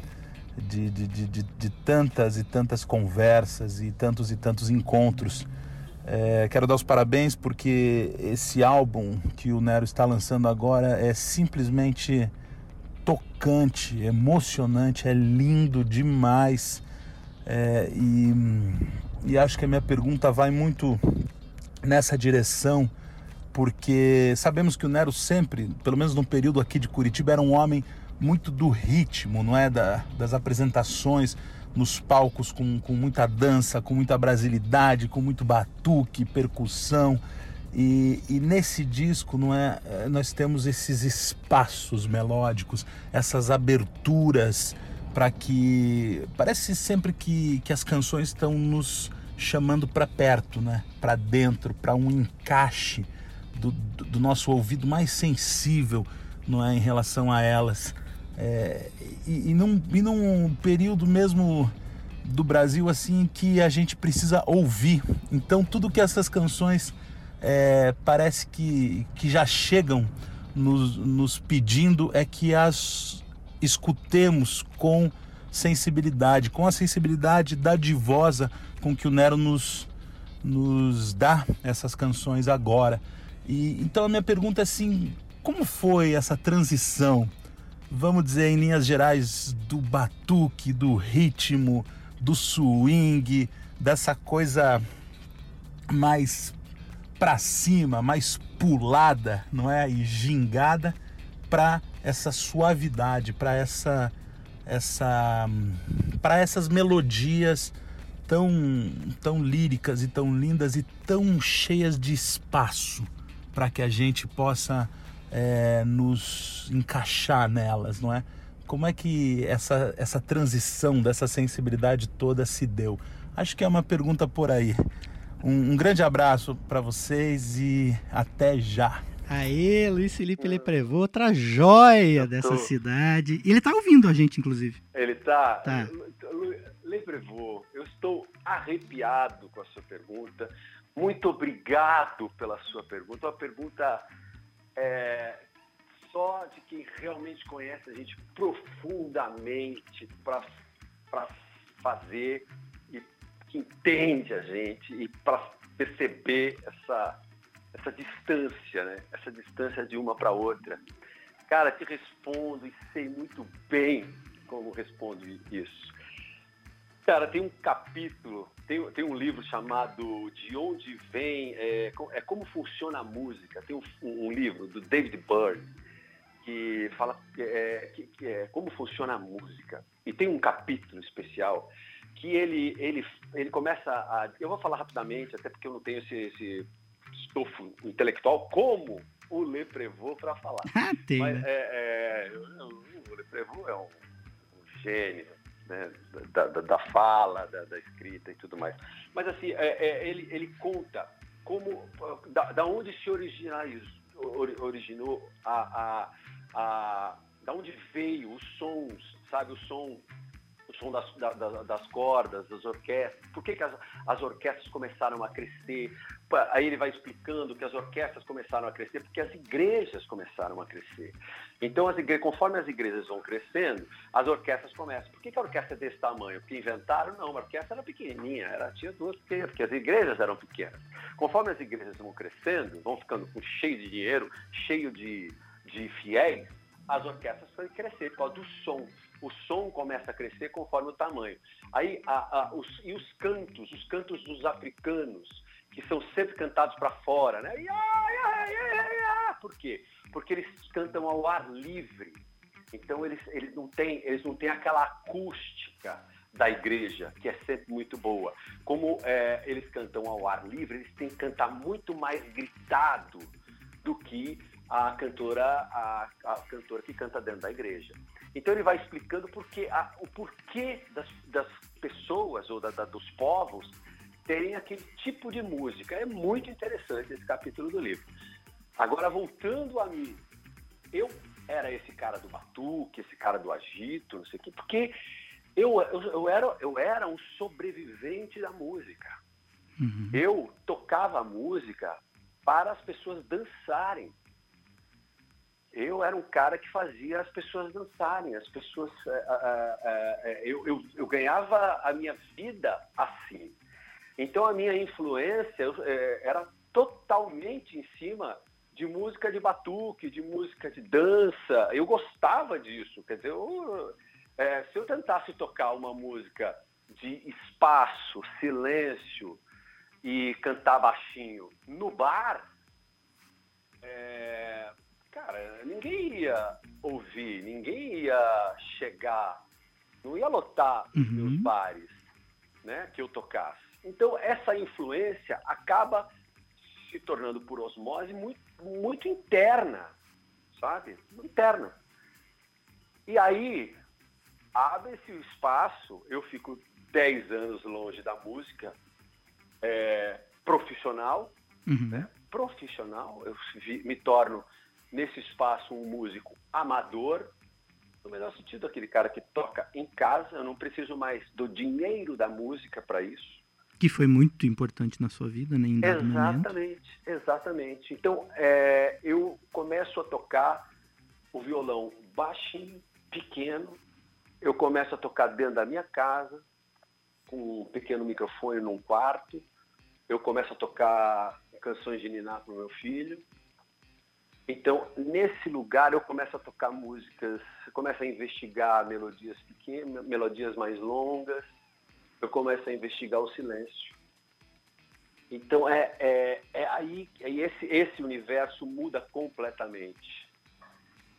de, de, de, de, tantas e tantas conversas e tantos e tantos encontros. É, quero dar os parabéns porque esse álbum que o Nero está lançando agora é simplesmente tocante, emocionante, é lindo demais. É, e, e acho que a minha pergunta vai muito nessa direção, porque sabemos que o Nero sempre, pelo menos no período aqui de Curitiba, era um homem muito do ritmo, não é? Da, das apresentações nos palcos com, com muita dança, com muita brasilidade, com muito batuque, percussão. E, e, nesse disco não é, é, nós temos esses espaços melódicos, essas aberturas para que parece sempre que, que as canções estão nos chamando para perto, né? Para dentro, para um encaixe do, do, nosso ouvido mais sensível, não é, em relação a elas. É, e, e, num, e num período mesmo do Brasil assim que a gente precisa ouvir. Então tudo que essas canções é, parece que, que já chegam nos, nos pedindo é que as escutemos com sensibilidade, com a sensibilidade dadivosa com que o Nero nos, nos dá essas canções agora. E então a minha pergunta é assim, como foi essa transição vamos dizer, em linhas gerais, do batuque, do ritmo, do swing, dessa coisa mais para cima, mais pulada, não é? E gingada para essa suavidade, para essa essa para essas melodias tão tão líricas e tão lindas e tão cheias de espaço para que a gente possa é, nos encaixar nelas, não é? Como é que essa, essa transição dessa sensibilidade toda se deu? Acho que é uma pergunta por aí. Um, um grande abraço para vocês e até já. Aê, Luiz Felipe Leprevô, outra joia dessa cidade. Ele está ouvindo a gente, inclusive. Ele está. Tá. Leprevô, eu estou arrepiado com a sua pergunta. Muito obrigado pela sua pergunta. Uma pergunta é, só de quem realmente conhece a gente profundamente para fazer e que entende a gente e para perceber essa, essa distância, né? Essa distância de uma para outra. Cara, te respondo e sei muito bem como respondo isso. Cara, tem um capítulo, tem, tem um livro chamado De Onde Vem, é, é Como Funciona a Música. Tem um, um livro do David Byrne que fala é, que, que é como funciona a música. E tem um capítulo especial que ele, ele, ele começa a. Eu vou falar rapidamente, até porque eu não tenho esse, esse estofo intelectual como o Le Prevot para falar. Ah, tem. Mas, né? é, é, o Le Prevot é um, um gênio né, da, da, da, fala, da, da, escrita e tudo mais. Mas assim, é, é, ele, ele conta como, da, da onde se originou a, a, a, da onde veio os sons, sabe, o som o som das, da, das cordas, das orquestras, por que, que as, as, orquestras começaram a crescer. Aí ele vai explicando que as orquestras começaram a crescer porque as igrejas começaram a crescer. Então, as igrejas, conforme as igrejas vão crescendo, as orquestras começam. Por que, que a orquestra é desse tamanho? Porque inventaram? Não, a orquestra era pequenininha, era, tinha duas pequenas, porque as igrejas eram pequenas. Conforme as igrejas vão crescendo, vão ficando com cheio de dinheiro, cheio de, de fiéis, as orquestras vão crescer por causa do som o som começa a crescer conforme o tamanho. Aí, a, a, os, e os cantos, os cantos dos africanos, que são sempre cantados para fora, né? Por quê? Porque eles cantam ao ar livre. Então eles, eles, não têm, eles não têm aquela acústica da igreja, que é sempre muito boa. Como é, eles cantam ao ar livre, eles têm que cantar muito mais gritado do que a cantora, a, a cantora que canta dentro da igreja. Então ele vai explicando porque, a, o porquê das, das pessoas ou da, da, dos povos terem aquele tipo de música. É muito interessante esse capítulo do livro. Agora, voltando a mim, eu era esse cara do batuque, esse cara do agito, não sei o quê, porque eu, eu, eu, era, eu era um sobrevivente da música. Uhum. Eu tocava música para as pessoas dançarem. Eu era um cara que fazia as pessoas dançarem, as pessoas. é, é, é, eu, eu, eu ganhava a minha vida assim. Então a minha influência é, era totalmente em cima de música de batuque, de música de dança. Eu gostava disso. Quer dizer, eu, é, se eu tentasse tocar uma música de espaço, silêncio e cantar baixinho no bar, é, cara, ninguém ia ouvir, ninguém ia chegar, não ia lotar Uhum. meus bares, né, que eu tocasse. Então essa influência acaba se tornando por osmose muito, muito interna, sabe? Interna. E aí abre-se o espaço, eu fico 10 anos longe da música é, profissional, Uhum. né? profissional, eu me torno nesse espaço um músico amador, no melhor sentido, aquele cara que toca em casa, eu não preciso mais do dinheiro da música para isso. Que foi muito importante na sua vida, né? Em dado momento. Exatamente, exatamente. Então, é, eu começo a tocar o violão baixinho, pequeno, eu começo a tocar dentro da minha casa, com um pequeno microfone num quarto, eu começo a tocar canções de Niná para o meu filho. Então, nesse lugar, eu começo a tocar músicas, começo a investigar melodias pequenas, melodias mais longas, eu começo a investigar o silêncio. Então é, é, é aí é esse, esse universo muda completamente.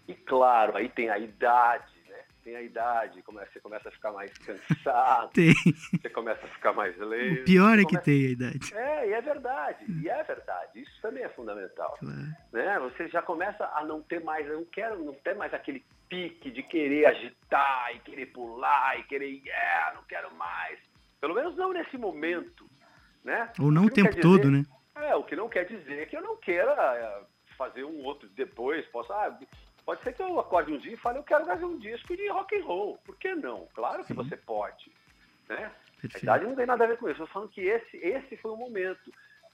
E claro, aí tem a idade, né? Tem a idade, você começa a ficar mais cansado, Tem. você começa a ficar mais leso. O pior é que começa- tem a idade. É, e é verdade, e é verdade. Isso também é fundamental Claro. né? Você já começa a não ter mais, eu não quero, não ter mais aquele pique de querer agitar e querer pular e querer, yeah, não quero mais. Pelo menos não nesse momento, né? Ou não o não tempo quer todo, dizer- né? É, o que não quer dizer que eu não queira é, fazer um outro depois, posso, ah, pode ser que eu acorde um dia e fale, eu quero fazer um disco de rock and roll. Por que não? Claro que Sim. você pode, né? A Perfeito. idade não tem nada a ver com isso. Eu falando que esse, esse foi o momento.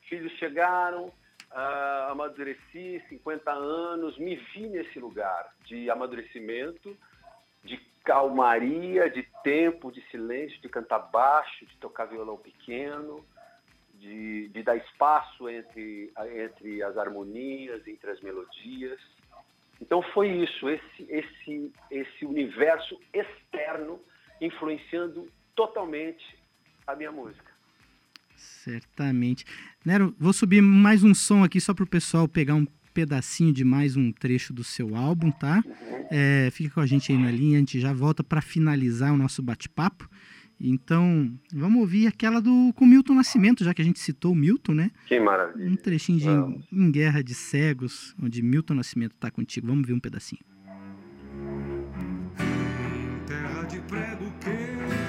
Filhos chegaram, ah, amadureci, 50 anos, me vi nesse lugar de amadurecimento, de calmaria, de tempo, de silêncio, de cantar baixo, de tocar violão pequeno, de, de dar espaço entre, entre as harmonias, entre as melodias. Então foi isso, esse, esse, esse universo externo influenciando totalmente a minha música. Certamente. Nero, vou subir mais um som aqui só pro pessoal pegar um pedacinho de mais um trecho do seu álbum, tá? É, fica com a gente aí na linha, a gente já volta para finalizar o nosso bate-papo. Então, vamos ouvir aquela do com Milton Nascimento, já que a gente citou o Milton, né? Que maravilha. Um trechinho de Vamos. Em Guerra de Cegos, onde Milton Nascimento tá contigo. Vamos ver um pedacinho. Em terra de prego quem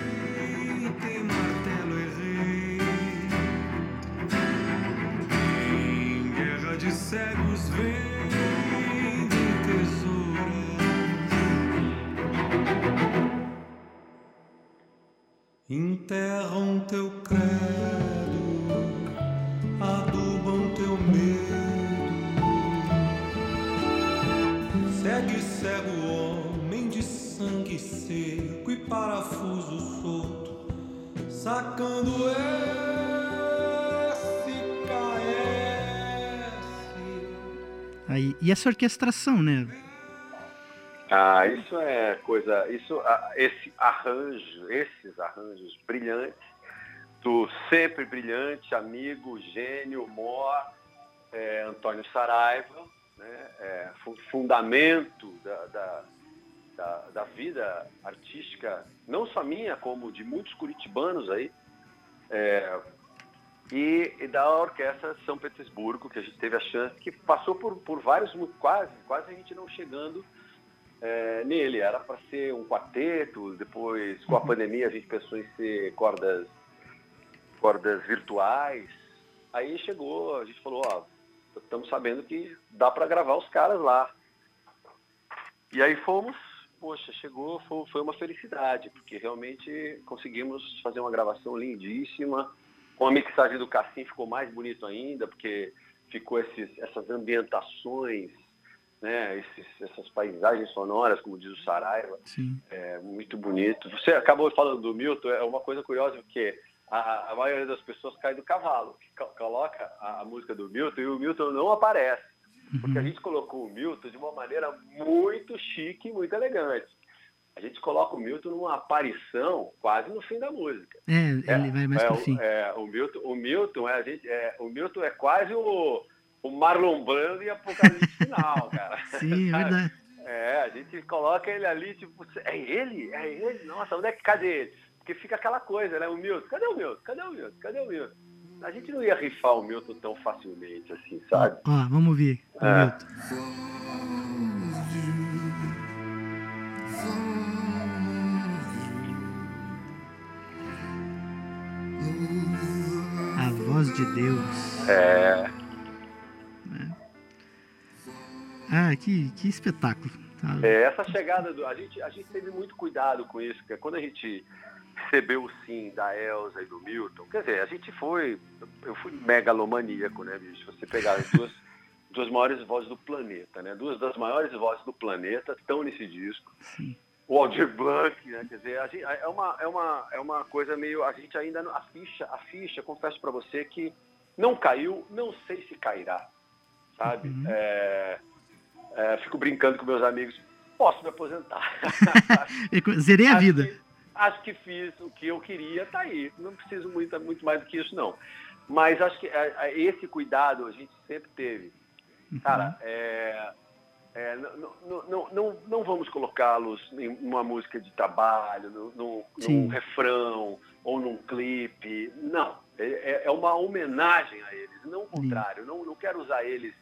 de cegos vem tesouras. Enterram teu credo, adubam teu medo. Segue cego homem de sangue seco e parafuso solto, sacando esse Aí, e essa orquestração, né? Ah, isso é coisa, isso, ah, esse arranjo, esses arranjos brilhantes do sempre brilhante amigo, gênio, mor, é, Antônio Saraiva, né, é, fu- fundamento da, da, da, da vida artística, não só minha, como de muitos curitibanos aí, é, e, e da Orquestra São Petersburgo, que a gente teve a chance, que passou por, por vários, quase, quase a gente não chegando é, nele. Era para ser um quarteto, depois com a pandemia a gente pensou em ser cordas, cordas virtuais. Aí chegou, a gente falou, ó, estamos sabendo que dá para gravar os caras lá. E aí fomos, poxa, chegou, foi, foi uma felicidade, porque realmente conseguimos fazer uma gravação lindíssima, Com a mixagem do Cassim ficou mais bonito ainda, porque ficou esses, essas ambientações, né, esses, essas paisagens sonoras, como diz o Saraiva, é muito bonito. Você acabou falando do Milton, é uma coisa curiosa, porque a, a maioria das pessoas cai do cavalo, co- coloca a, a música do Milton e o Milton não aparece. Porque a Uhum. gente colocou o Milton de uma maneira muito chique, muito elegante. A gente coloca o Milton numa aparição quase no fim da música. É, ele vai mais é, pro o- fim. é, o Milton, o Milton é a gente, é, o Milton é quase o, o Marlon Brando e Apocalipse Final, cara. Sim, é verdade. É, a gente coloca ele ali, tipo, é ele? É ele? Nossa, onde é que cadê ele? Porque fica aquela coisa, né? O Milton, cadê o Milton? Cadê o Milton? Cadê o Milton? A gente não ia rifar o Milton tão facilmente assim, sabe? Ó, vamos ouvir. o É. Milton. A voz de Deus. É, Ah, que, que espetáculo. Tá? É, essa chegada do. A gente, a gente teve muito cuidado com isso, porque quando a gente recebeu o sim da Elsa e do Milton, quer dizer, a gente foi. Eu fui megalomaníaco, né, bicho? Você pegar as duas, duas maiores vozes do planeta, né? Duas das maiores vozes do planeta estão nesse disco. Sim. O Aldir Blanc, né? Quer dizer, gente, é, uma, é, uma, é uma coisa meio. A gente ainda. A ficha, a ficha, confesso para você que não caiu, não sei se cairá. Sabe? Uhum. É, é, fico brincando com meus amigos. Posso me aposentar. Zerei a Acho vida. que- acho que fiz o que eu queria, tá aí. Não preciso muito, muito mais do que isso, não. Mas acho que é, é, esse cuidado a gente sempre teve. Uhum. Cara, é, é, não, não, não, não, vamos colocá-los em uma música de trabalho, no, no- num refrão ou num clipe. Não. É, é- é uma homenagem a eles, não o contrário. Não, não quero usar eles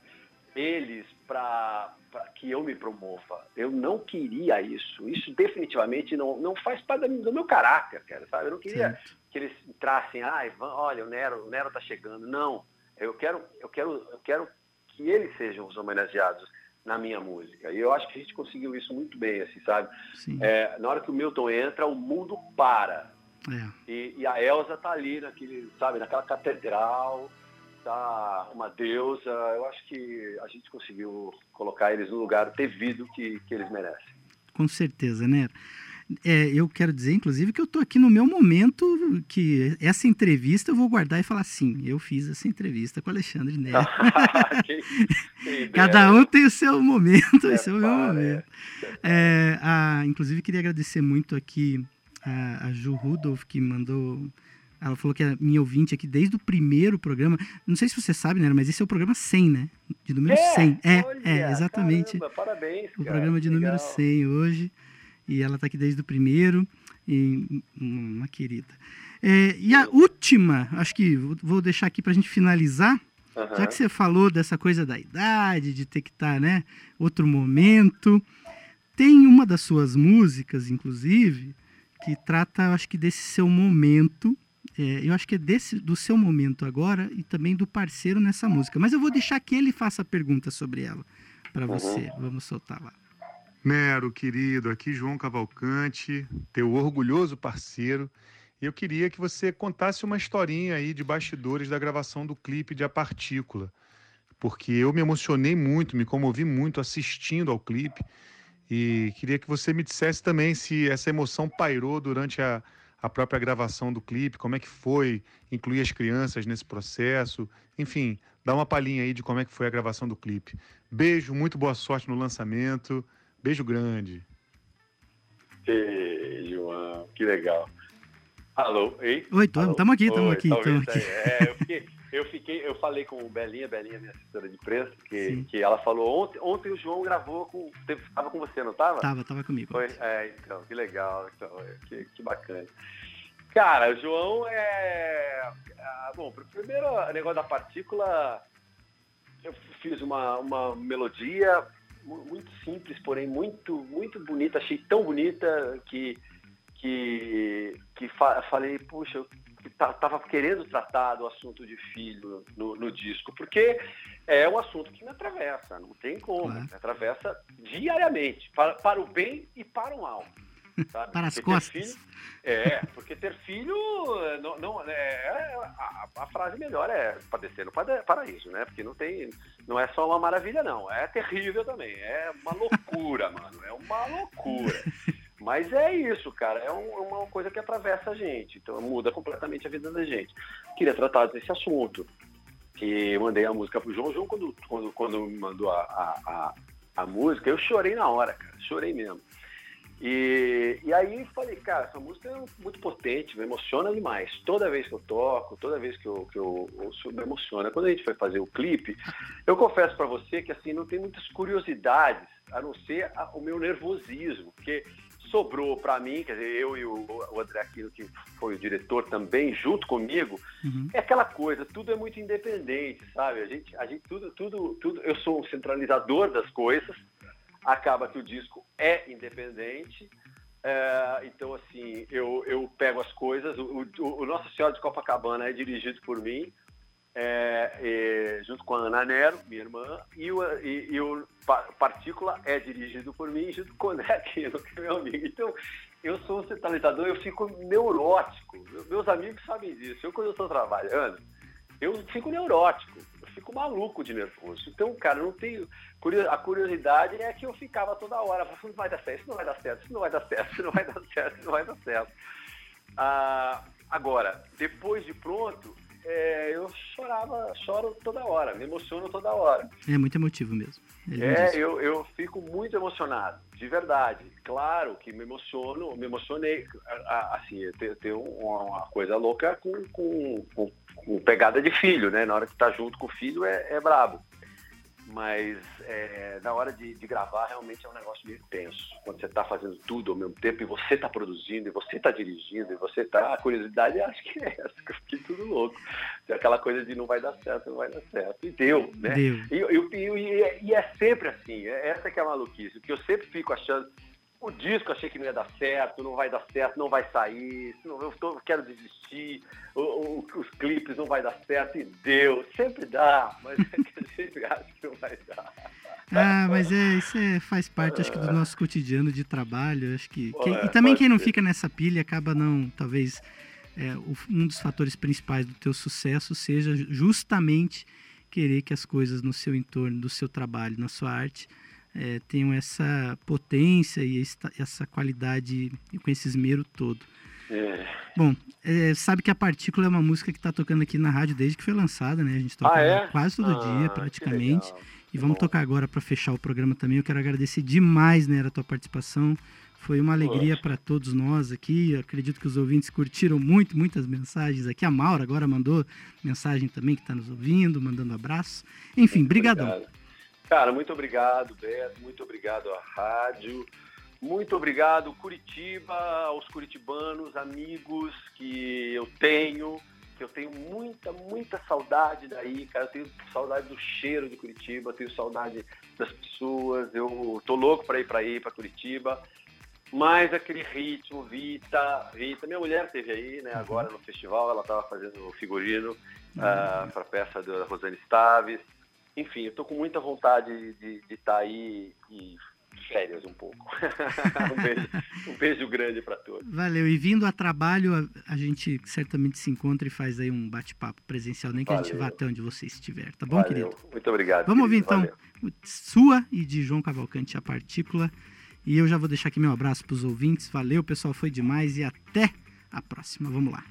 eles para que eu me promova. Eu não queria isso. Isso definitivamente não, não faz parte do meu caráter, cara, sabe? Eu não queria Certo. que eles entrassem, ai, van- olha, o Nero, o Nero tá chegando. Não. Eu quero, eu quero, eu quero que eles sejam os homenageados na minha música. E eu acho que a gente conseguiu isso muito bem, assim, sabe? É, na hora que o Milton entra, o mundo para. É. E, e a Elsa tá ali naquele, sabe, naquela catedral, tá uma deusa. Eu acho que a gente conseguiu colocar eles no lugar devido que, que eles merecem. Com certeza, né? É, eu quero dizer, inclusive, que eu tô aqui no meu momento que essa entrevista eu vou guardar e falar assim, eu fiz essa entrevista com o Alexandre Neto. Cada um tem o seu momento, É, esse é o meu momento. É, a, inclusive, queria agradecer muito aqui a, a Ju Rudolph, que mandou. Ela falou que é minha ouvinte aqui desde o primeiro programa. Não sei se você sabe, né? Mas esse é o programa 100, né? De número 100. É, olha, é, exatamente. caramba, parabéns, o cara, programa de que número legal. 100 hoje. E ela está aqui desde o primeiro. E uma querida. É, e a última, acho que vou- deixar aqui para a gente finalizar. Aham. Já que você falou dessa coisa da idade, de ter que estar, né? Outro momento. Tem uma das suas músicas, inclusive, que trata, acho que desse seu momento. É, eu acho que é desse, do seu momento agora e também do parceiro nessa música. Mas eu vou deixar que ele faça a pergunta sobre ela para você. Vamos soltar lá. Nero, querido, aqui João Cavalcante, teu orgulhoso parceiro. E eu queria que você contasse uma historinha aí de bastidores da gravação do clipe de A Partícula. Porque eu me emocionei muito, me comovi muito assistindo ao clipe. E queria que você me dissesse também se essa emoção pairou durante a, a própria gravação do clipe, como é que foi incluir as crianças nesse processo. Enfim, dá uma palhinha aí de como é que foi a gravação do clipe. Beijo, muito boa sorte no lançamento. Beijo grande. Ei, João, que legal. Alô, ei? Oi, estamos aqui, estamos aqui, ouvindo aqui. É, eu, fiquei, eu fiquei, eu falei com o Belinha, Belinha, minha assessora de imprensa, que, Sim. que ela falou ontem, ontem o João gravou com, estava com você, não estava? Tava, tava comigo. Foi, é, então, que legal, então, é, que, que bacana. Cara, o João é. ah, bom, primeiro, o negócio da partícula, eu fiz uma, uma melodia muito simples, porém muito, muito bonita. Achei tão bonita que, que, que fa- falei, puxa, eu que ta- tava querendo tratar do assunto de filho no, no disco, porque é um assunto que me atravessa, não tem como, Claro. me atravessa diariamente, para, para o bem e para o mal. Sabe? Para as Porque costas. filho- é, porque ter filho, não, não- é, a, a frase melhor é padecer no paraíso, né? Porque não tem, não é só uma maravilha, não. É terrível também. É uma loucura, mano. É uma loucura. Mas é isso, cara. É um- uma coisa que atravessa a gente. Então muda completamente a vida da gente. Queria tratar desse assunto. Que mandei a música pro João. O João, quando, quando, quando me mandou a, a, a, a música, eu chorei na hora, cara. Chorei mesmo. E, e aí falei, cara, essa música é muito potente, me emociona demais. Toda vez que eu toco, toda vez que eu, que eu ouço, me emociona. Quando a gente foi fazer o clipe, eu confesso pra você que assim, não tem muitas curiosidades, a não ser a- o meu nervosismo, porque sobrou pra mim, quer dizer, eu e o, o André Aquino, que foi o diretor também, junto comigo, Uhum. é aquela coisa, tudo é muito independente, sabe? A gente, a gente tudo, tudo, tudo, eu sou um centralizador das coisas, acaba que o disco é independente, é, então assim, eu, eu pego as coisas, o, o, o Nossa Senhora de Copacabana é dirigido por mim, é, é, junto com a Ana Nero, minha irmã, e o, e, e o Pa- Partícula é dirigido por mim, junto com o André Aquino, que é meu amigo. Então, eu sou um centralizador, eu fico neurótico. Meus amigos sabem disso. Eu, quando eu estou trabalhando, eu fico neurótico, eu fico maluco de nervoso. Então, cara, eu não tenho. A curiosidade é que eu ficava toda hora, falando, não vai dar certo, isso não vai dar certo, isso não vai dar certo, isso não vai dar certo, isso não vai dar certo. Ah, agora, depois de pronto, é, eu chorava, choro toda hora, me emociono toda hora. É muito emotivo mesmo. É eu, eu fico muito emocionado, de verdade. Claro que me emociono, me emocionei. Assim, tem uma, uma coisa louca com, com, com- com pegada de filho, né? Na hora que tá junto com o filho é, é brabo. Mas é, na hora de, de gravar realmente é um negócio meio tenso. Quando você tá fazendo tudo ao mesmo tempo e você tá produzindo, e você tá dirigindo, e você tá. A curiosidade acho que é essa, que eu fiquei tudo louco. Tem aquela coisa de não vai dar certo, não vai dar certo. E deu, né? Deu. E, e é- e é sempre assim, é- essa que é a maluquice, porque eu sempre fico achando, o disco achei que não ia dar certo, não vai dar certo, não vai sair, não- eu tô- quero desistir, o- o- os clipes não vai dar certo, e deu, sempre dá, mas é que a gente acha que não vai dar. Ah, mas é, isso é, faz parte, acho que, do nosso cotidiano de trabalho. Acho que. quem- e também quem não fica nessa pilha acaba não, talvez, é, um dos fatores principais do teu sucesso seja justamente querer que as coisas no seu entorno, do seu trabalho, na sua arte, é, tenham essa potência e esta- essa qualidade com esse esmero todo. É. Bom, é, sabe que a Partícula é uma música que está tocando aqui na rádio desde que foi lançada, né? A gente toca Ah, é? quase todo Ah, dia, praticamente. E vamos tocar agora para fechar o programa também. Eu quero agradecer demais, né, a tua participação. Foi uma alegria para todos nós aqui. Eu acredito que os ouvintes curtiram muito, muitas mensagens aqui. A Maura agora mandou mensagem também que está nos ouvindo, mandando abraço. Enfim, brigadão. Obrigado. Cara, muito obrigado, Beto. Muito obrigado à rádio. Muito obrigado, Curitiba, aos curitibanos, amigos que eu tenho, que eu tenho muita, muita saudade daí, cara. Eu tenho saudade do cheiro de Curitiba, tenho saudade das pessoas. Eu tô louco para ir para aí, para Curitiba. Mas aquele ritmo, Vita, Vita, minha mulher esteve aí, né, agora no festival, ela estava fazendo figurino para a peça da Rosane Staves. Enfim, eu tô com muita vontade de estar aí e férias um pouco. um, beijo, um beijo grande para todos. Valeu. E vindo a trabalho, a, a gente certamente se encontra e faz aí um bate-papo presencial, nem que a gente Valeu. vá até onde você estiver, tá bom, Valeu. querido? Muito obrigado. Vamos ouvir querido. então Valeu. sua e de João Cavalcante a partícula. E eu já vou deixar aqui meu abraço para os ouvintes. Valeu, pessoal, foi demais e até a próxima. Vamos lá.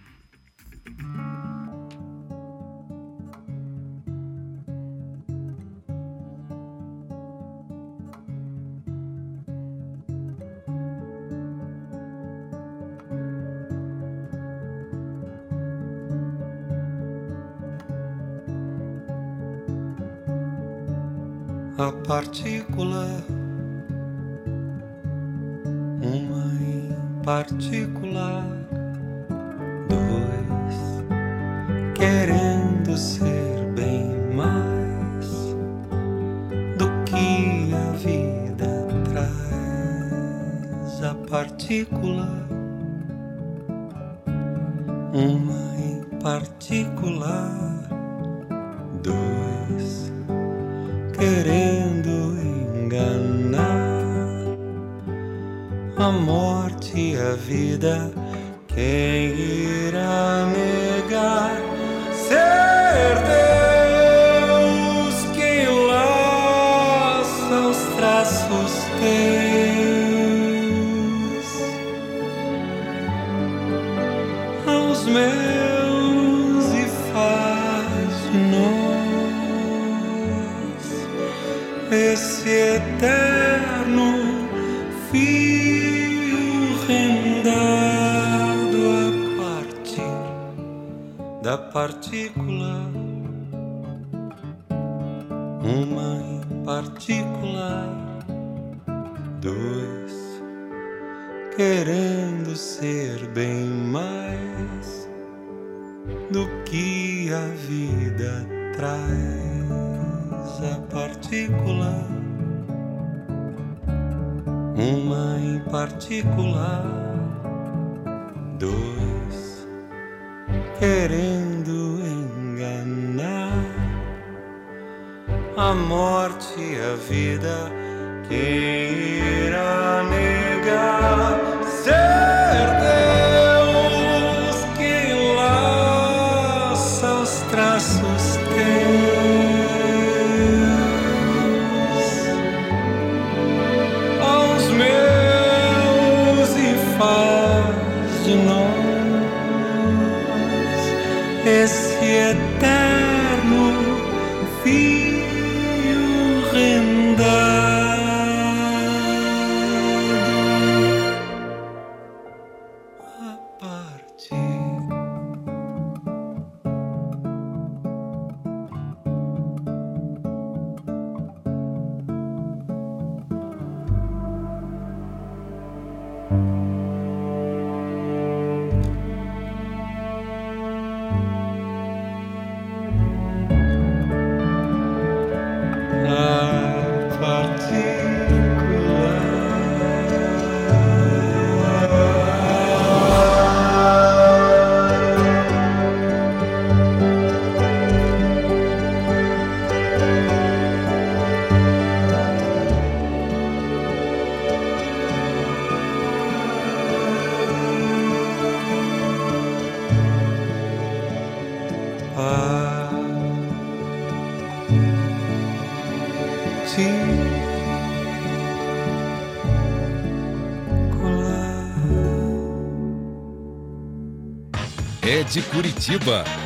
A partícula, uma em particular, dois querendo ser bem mais do que a vida traz. A partícula, querendo enganar a morte e a vida. Quem de Curitiba.